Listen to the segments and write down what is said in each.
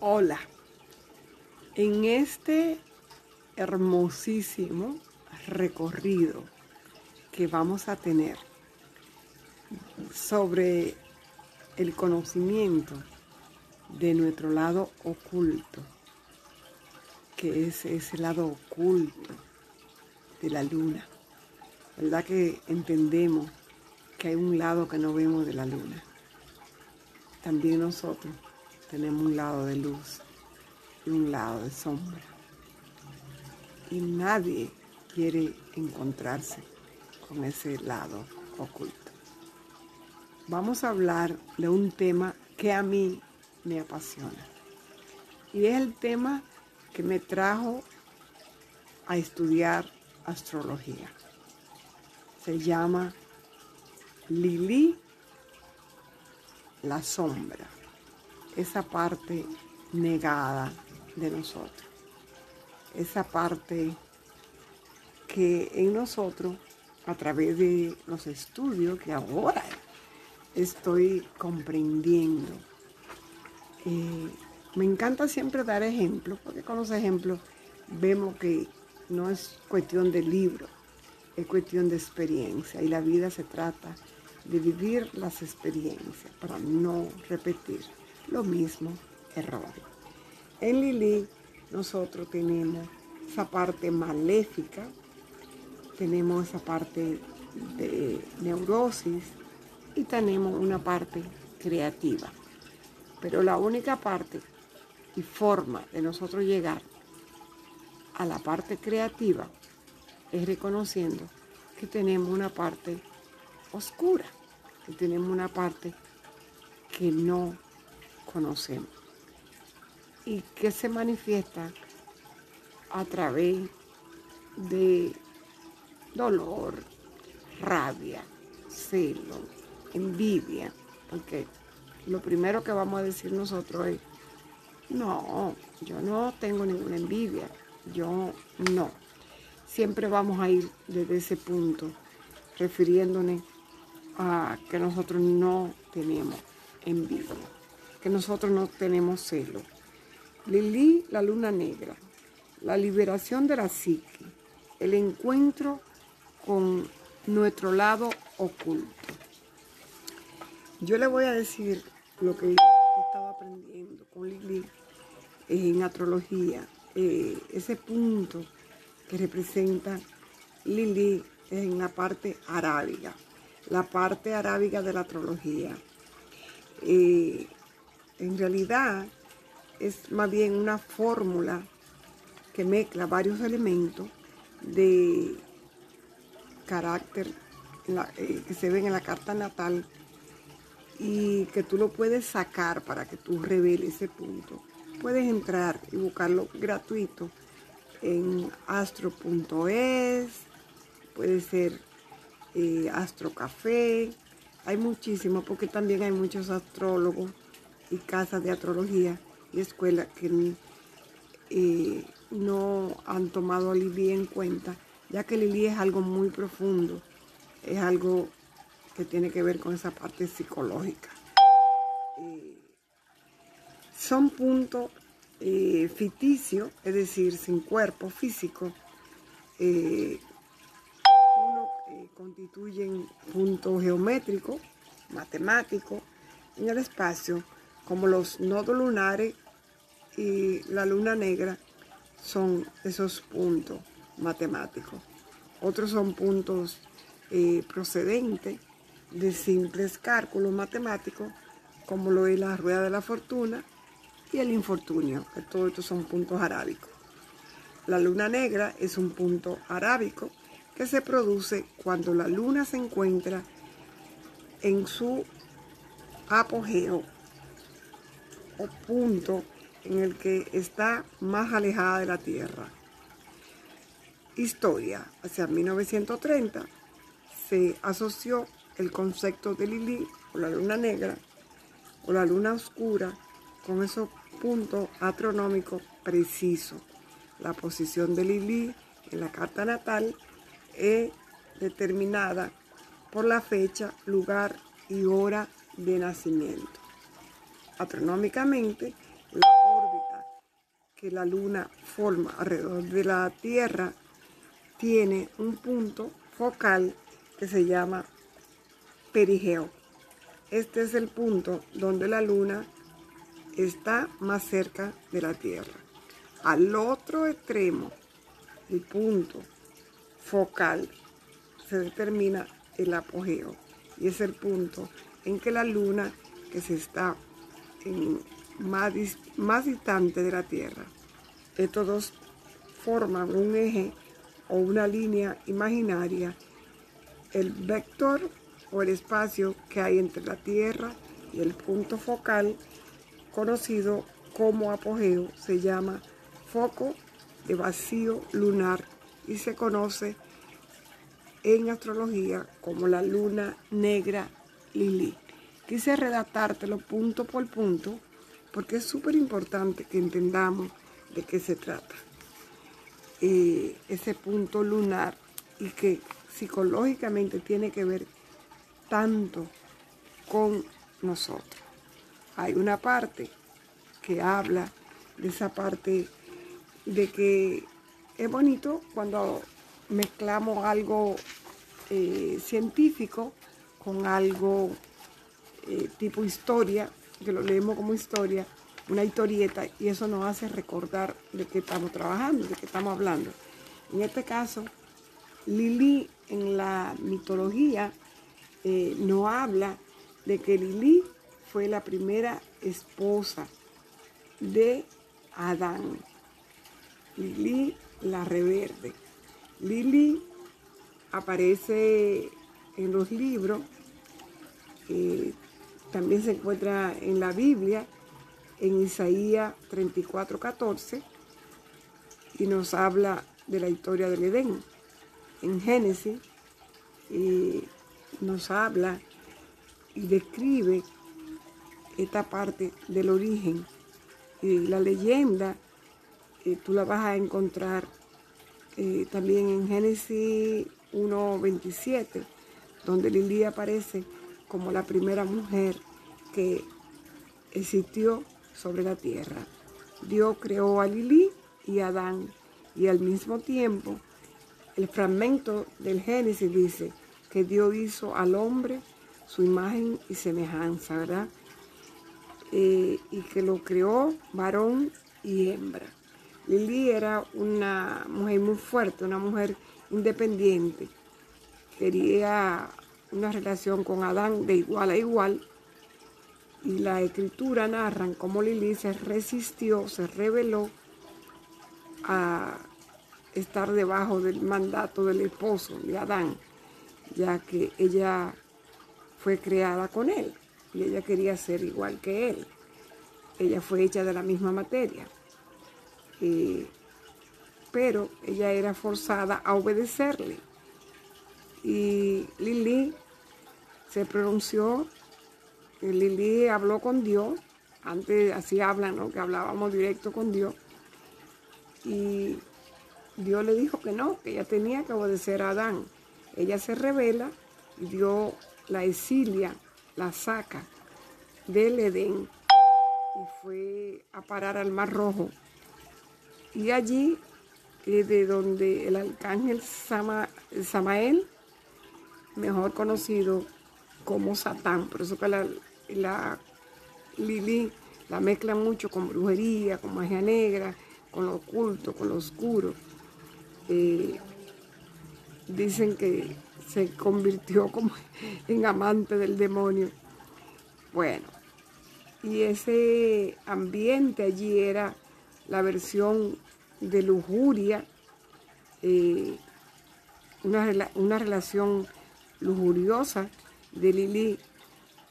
Hola, en este hermosísimo recorrido que vamos a tener sobre el conocimiento de nuestro lado oculto, que es ese lado oculto de la luna. ¿Verdad que entendemos que hay un lado que no vemos de la luna? También nosotros tenemos un lado de luz y un lado de sombra. Y nadie quiere encontrarse con ese lado oculto. Vamos a hablar de un tema que a mí me apasiona. Y es el tema que me trajo a estudiar astrología. Se llama Lili la sombra esa parte negada de nosotros, esa parte que en nosotros, a través de los estudios que ahora estoy comprendiendo, eh, me encanta siempre dar ejemplos, porque con los ejemplos vemos que no es cuestión de libro, es cuestión de experiencia y la vida se trata de vivir las experiencias para no repetir lo mismo error. En Lili nosotros tenemos esa parte maléfica, tenemos esa parte de neurosis y tenemos una parte creativa. Pero la única parte y forma de nosotros llegar a la parte creativa es reconociendo que tenemos una parte oscura, que tenemos una parte que no conocemos y que se manifiesta a través de dolor, rabia, celo, envidia, porque lo primero que vamos a decir nosotros es, no, yo no tengo ninguna envidia, yo no. Siempre vamos a ir desde ese punto, refiriéndonos a que nosotros no tenemos envidia que nosotros no tenemos celo. Lili, la luna negra, la liberación de la psique, el encuentro con nuestro lado oculto. Yo le voy a decir lo que he estado aprendiendo con Lili en astrología, eh, ese punto que representa Lili en la parte arábiga, la parte arábiga de la astrología. Eh, en realidad es más bien una fórmula que mezcla varios elementos de carácter eh, que se ven en la carta natal y que tú lo puedes sacar para que tú reveles ese punto. Puedes entrar y buscarlo gratuito en astro.es, puede ser eh, astrocafé, hay muchísimos porque también hay muchos astrólogos y casas de astrología y escuelas que eh, no han tomado a Lili en cuenta, ya que Lili es algo muy profundo, es algo que tiene que ver con esa parte psicológica. Eh, son puntos eh, ficticios, es decir, sin cuerpo físico. uno constituyen puntos geométricos, matemáticos, en el espacio como los nodos lunares y la luna negra son esos puntos matemáticos. Otros son puntos eh, procedentes de simples cálculos matemáticos, como lo es la rueda de la fortuna y el infortunio, que todos estos son puntos arábicos. La luna negra es un punto arábico que se produce cuando la luna se encuentra en su apogeo o punto en el que está más alejada de la Tierra. Historia. Hacia 1930 se asoció el concepto de Lili o la luna negra o la luna oscura con esos puntos astronómicos precisos. La posición de Lili en la carta natal es determinada por la fecha, lugar y hora de nacimiento astronómicamente la órbita que la luna forma alrededor de la Tierra tiene un punto focal que se llama perigeo. Este es el punto donde la luna está más cerca de la Tierra. Al otro extremo, el punto focal, se determina el apogeo y es el punto en que la luna que se está más, más distante de la Tierra. Estos dos forman un eje o una línea imaginaria, el vector o el espacio que hay entre la Tierra y el punto focal, conocido como apogeo, se llama foco de vacío lunar y se conoce en astrología como la luna negra Lili. Quise redactártelo punto por punto porque es súper importante que entendamos de qué se trata. Eh, ese punto lunar y que psicológicamente tiene que ver tanto con nosotros. Hay una parte que habla de esa parte de que es bonito cuando mezclamos algo eh, científico con algo eh, tipo historia, que lo leemos como historia, una historieta, y eso nos hace recordar de qué estamos trabajando, de qué estamos hablando. En este caso, Lili en la mitología eh, no habla de que Lili fue la primera esposa de Adán. Lili la reverde. Lili aparece en los libros, eh, también se encuentra en la Biblia, en Isaías 34, 14, y nos habla de la historia del Edén. En Génesis eh, nos habla y describe esta parte del origen. Y la leyenda eh, tú la vas a encontrar eh, también en Génesis 1.27, donde Lili aparece como la primera mujer que existió sobre la tierra. Dios creó a Lili y a Adán y al mismo tiempo el fragmento del Génesis dice que Dios hizo al hombre su imagen y semejanza, ¿verdad? Eh, y que lo creó varón y hembra. Lili era una mujer muy fuerte, una mujer independiente. Quería una relación con Adán de igual a igual. Y la escritura narran cómo Lili se resistió, se rebeló a estar debajo del mandato del esposo de Adán, ya que ella fue creada con él y ella quería ser igual que él. Ella fue hecha de la misma materia. Eh, pero ella era forzada a obedecerle. Y Lili se pronunció, Lili habló con Dios, antes así hablan, ¿no? que hablábamos directo con Dios, y Dios le dijo que no, que ella tenía que obedecer a Adán. Ella se revela y Dios la exilia, la saca del Edén y fue a parar al Mar Rojo y allí es de donde el arcángel Samael, mejor conocido como Satán, por eso que la, la Lili la mezcla mucho con brujería, con magia negra, con lo oculto, con lo oscuro. Eh, dicen que se convirtió como en amante del demonio. Bueno, y ese ambiente allí era la versión de lujuria, eh, una, una, relación lujuriosa de Lili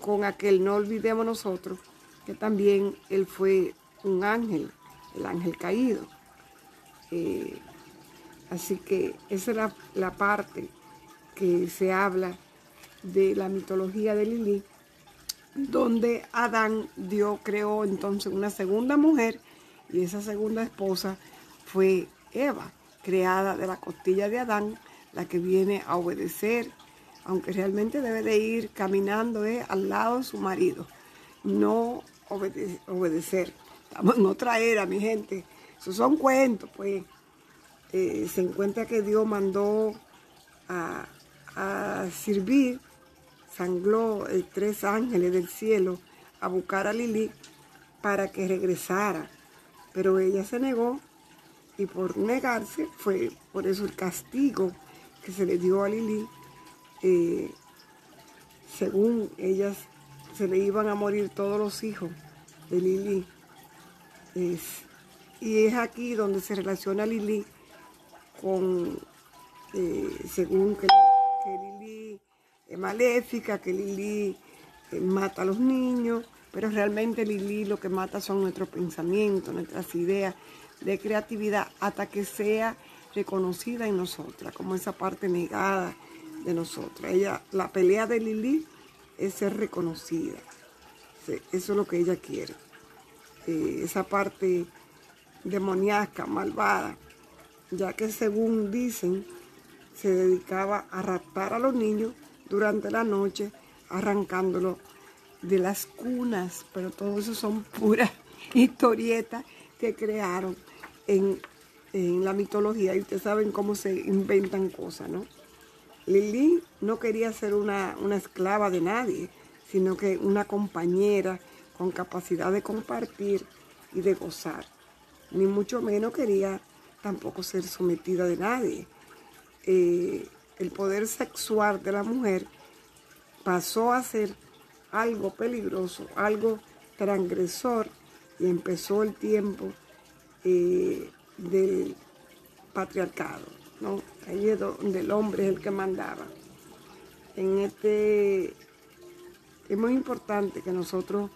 con aquel, no olvidemos nosotros, que también él fue un ángel, el ángel caído. Eh, así que esa es la, parte que se habla de la mitología de Lili, donde Adán Dios creó entonces una segunda mujer y esa segunda esposa fue Eva, creada de la costilla de Adán, la que viene a obedecer, aunque realmente debe de ir caminando eh, al lado de su marido, no obedecer. Estamos en otra era, mi gente. Esos son cuentos, pues. Eh, se encuentra que Dios mandó a, a servir, sangló tres ángeles del cielo a buscar a Lili para que regresara. Pero ella se negó y por negarse fue por eso el castigo que se le dio a Lili. Eh, según ellas se le iban a morir todos los hijos de Lili. y es aquí donde se relaciona Lili con, eh, según que, Lili es maléfica, que Lili eh, mata a los niños, pero realmente Lili lo que mata son nuestros pensamientos, nuestras ideas de creatividad, hasta que sea reconocida en nosotras, como esa parte negada de nosotras. Ella, la pelea de Lili es ser reconocida. Eso es lo que ella quiere. Eh, esa parte demoníaca, malvada, ya que según dicen, se dedicaba a raptar a los niños durante la noche, arrancándolos de las cunas, pero todo eso son puras historietas que crearon en, la mitología y ustedes saben cómo se inventan cosas, ¿no? Lili no quería ser una, una esclava de nadie, sino que una compañera con capacidad de compartir y de gozar. Ni mucho menos quería tampoco ser sometida de nadie. Eh, el poder sexual de la mujer pasó a ser algo peligroso, algo transgresor y empezó el tiempo eh, del patriarcado. Ahí es donde el hombre es el que mandaba. En este es muy importante que nosotros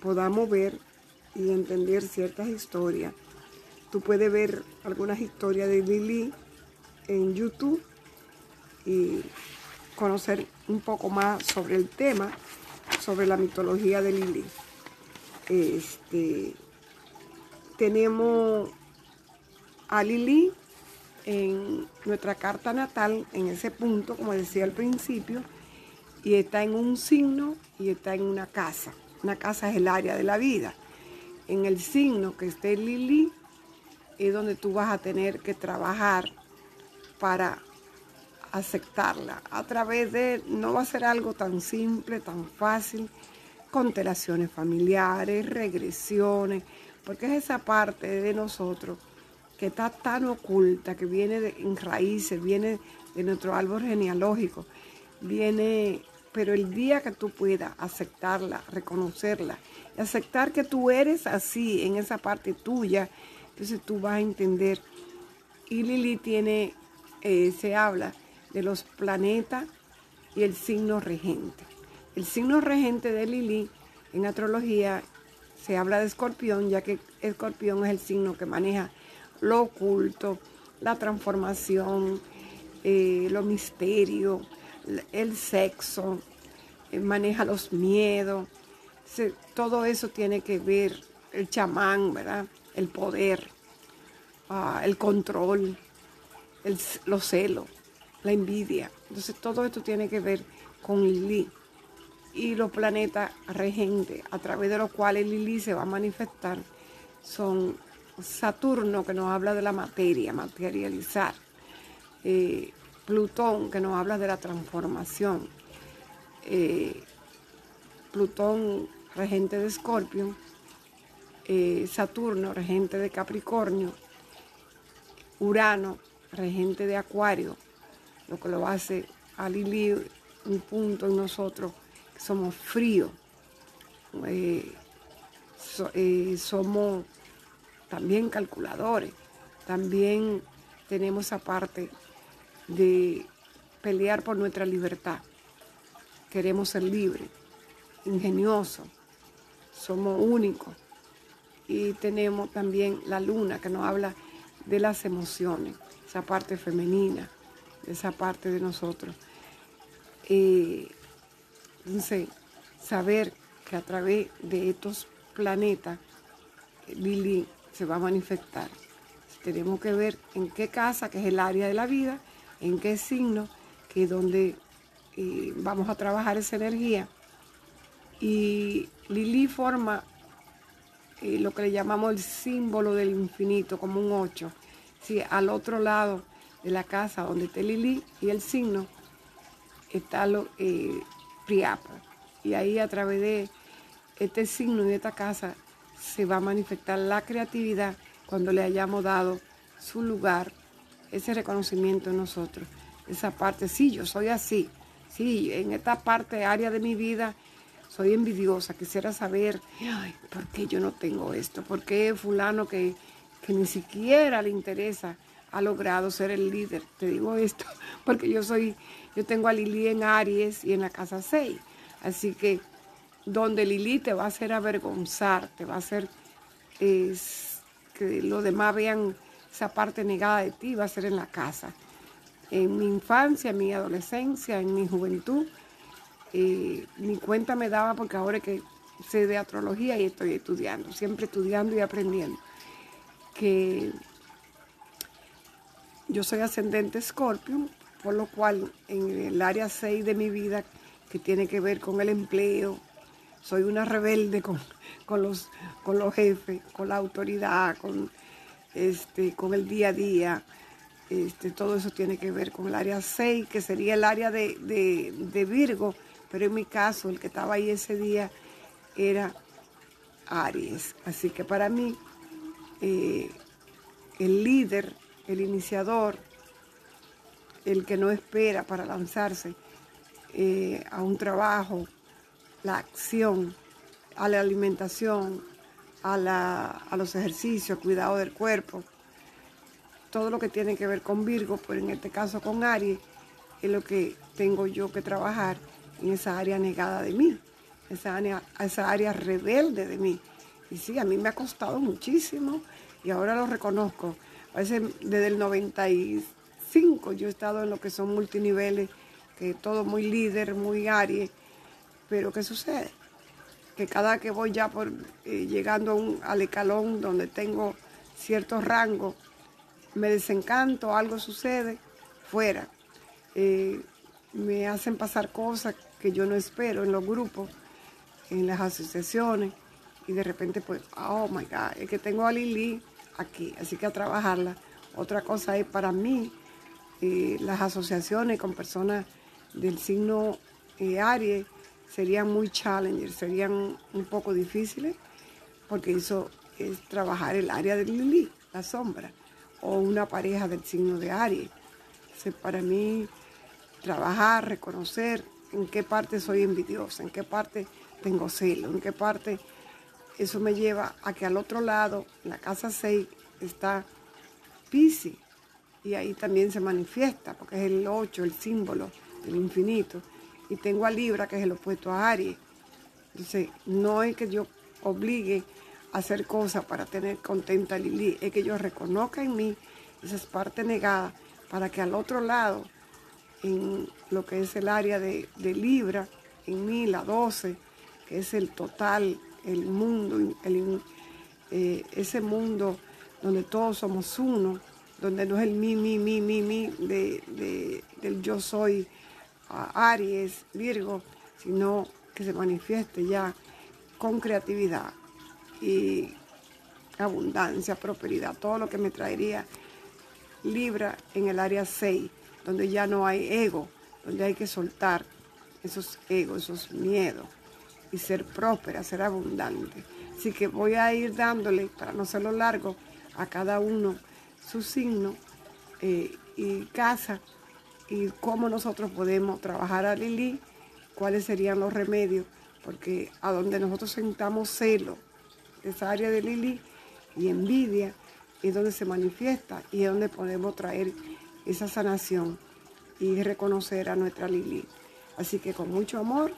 podamos ver y entender ciertas historias Tú puedes ver algunas historias de Lili en YouTube y conocer un poco más sobre el tema, sobre la mitología de Lili. Este, tenemos a Lili en nuestra carta natal, en ese punto, como decía al principio, y está en un signo y está en una casa. Una casa es el área de la vida. En el signo que esté Lili, es donde tú vas a tener que trabajar para aceptarla. A través de, no va a ser algo tan simple, tan fácil, constelaciones familiares, regresiones, porque es esa parte de nosotros que está tan oculta, que viene de, en raíces, viene de nuestro árbol genealógico, viene, pero el día que tú puedas aceptarla, reconocerla, aceptar que tú eres así en esa parte tuya, entonces tú vas a entender. Y Lili tiene, eh, se habla de los planetas y el signo regente. El signo regente de Lili en astrología se habla de escorpión, ya que escorpión es el signo que maneja lo oculto, la transformación, eh, lo misterio, el sexo, eh, maneja los miedos. todo eso tiene que ver, el chamán, ¿verdad? el poder, ah, el control, los celos, la envidia. Entonces todo esto tiene que ver con Lili y los planetas regentes a través de los cuales Lili se va a manifestar son Saturno que nos habla de la materia, materializar, eh, Plutón que nos habla de la transformación, eh, Plutón regente de Escorpio, eh, Saturno, regente de Capricornio, Urano, regente de Acuario, lo que lo hace a Lili un punto en nosotros, somos fríos, somos también calculadores, también tenemos esa parte de pelear por nuestra libertad. Queremos ser libres, ingeniosos, somos únicos y tenemos también la luna que nos habla de las emociones, esa parte femenina, esa parte de nosotros. entonces, saber que a través de estos planetas, Lili se va a manifestar. Tenemos que ver en qué casa, que es el área de la vida, en qué signo, que es donde eh, vamos a trabajar esa energía. Y Lili forma eh, lo que le llamamos el símbolo del infinito, como un 8. Sí, al otro lado de la casa donde está Lili y el signo está lo, eh. Y ahí a través de este signo y de esta casa se va a manifestar la creatividad cuando le hayamos dado su lugar, ese reconocimiento en nosotros. Esa parte, sí, yo soy así. Sí, en esta parte, área de mi vida, soy envidiosa. Quisiera saber, ¿por qué yo no tengo esto? ¿Por qué fulano que, que ni siquiera le interesa ha logrado ser el líder? Te digo esto porque yo soy, yo tengo a Lili en Aries y en la casa 6. Así que donde Lili te va a hacer avergonzar, te va a hacer que los demás vean esa parte negada de ti, va a ser en la casa. En mi infancia, en mi adolescencia, en mi juventud, eh, mi cuenta me daba porque ahora que sé de astrología y estoy estudiando, siempre estudiando y aprendiendo, que yo soy ascendente Scorpio, por lo cual en el área 6 de mi vida, que tiene que ver con el empleo, soy una rebelde con, los, con los jefes, con la autoridad, con, este, con el día a día. Este, todo eso tiene que ver con el área 6, que sería el área de, Virgo, pero en mi caso el que estaba ahí ese día era Aries. Así que para mí eh, el líder, el iniciador, el que no espera para lanzarse eh, a un trabajo, la acción, a la alimentación, a, los ejercicios, cuidado del cuerpo, todo lo que tiene que ver con Virgo, pero en este caso con Aries, es lo que tengo yo que trabajar en esa área negada de mí, esa área, esa área rebelde de mí. Y sí, a mí me ha costado muchísimo y ahora lo reconozco. A veces desde el 95 yo he estado en lo que son multiniveles, que todo muy líder, muy Aries, pero ¿qué sucede? Que cada que voy ya por eh, llegando a un, al escalón donde tengo cierto rango, me desencanto, algo sucede, fuera. Eh, me hacen pasar cosas que yo no espero en los grupos, en las asociaciones, y de repente pues, oh my God, es que tengo a Lili aquí, así que a trabajarla. Otra cosa es para mí, eh, las asociaciones con personas del signo Aries, serían muy challengers, serían un poco difíciles, porque eso es trabajar el área de Lili, la sombra, o una pareja del signo de Aries. para mí, trabajar, reconocer en qué parte soy envidiosa, en qué parte tengo celo, en qué parte eso me lleva a que al otro lado, en la casa 6, está Pisces, y ahí también se manifiesta, porque es el 8, el símbolo del infinito y tengo a Libra, que es el opuesto a Aries. Entonces, no es que yo obligue a hacer cosas para tener contenta a Lili, es que yo reconozca en mí esas partes negadas para que al otro lado, en lo que es el área de, Libra, en mí, la 12, que es el total, el mundo, eh, ese mundo donde todos somos uno, donde no es el mi, mi, mi, mi, mi, de, del yo soy Aries, Virgo, sino que se manifieste ya con creatividad y abundancia, prosperidad, todo lo que me traería Libra en el área 6, donde ya no hay ego, donde hay que soltar esos egos, esos miedos y ser próspera, ser abundante. Así que voy a ir dándole, para no hacerlo largo, a cada uno su signo eh, y casa y cómo nosotros podemos trabajar a Lili, cuáles serían los remedios, porque a donde nosotros sentamos celo, esa área de Lili y envidia, es donde se manifiesta y es donde podemos traer esa sanación y reconocer a nuestra Lili. Así que con mucho amor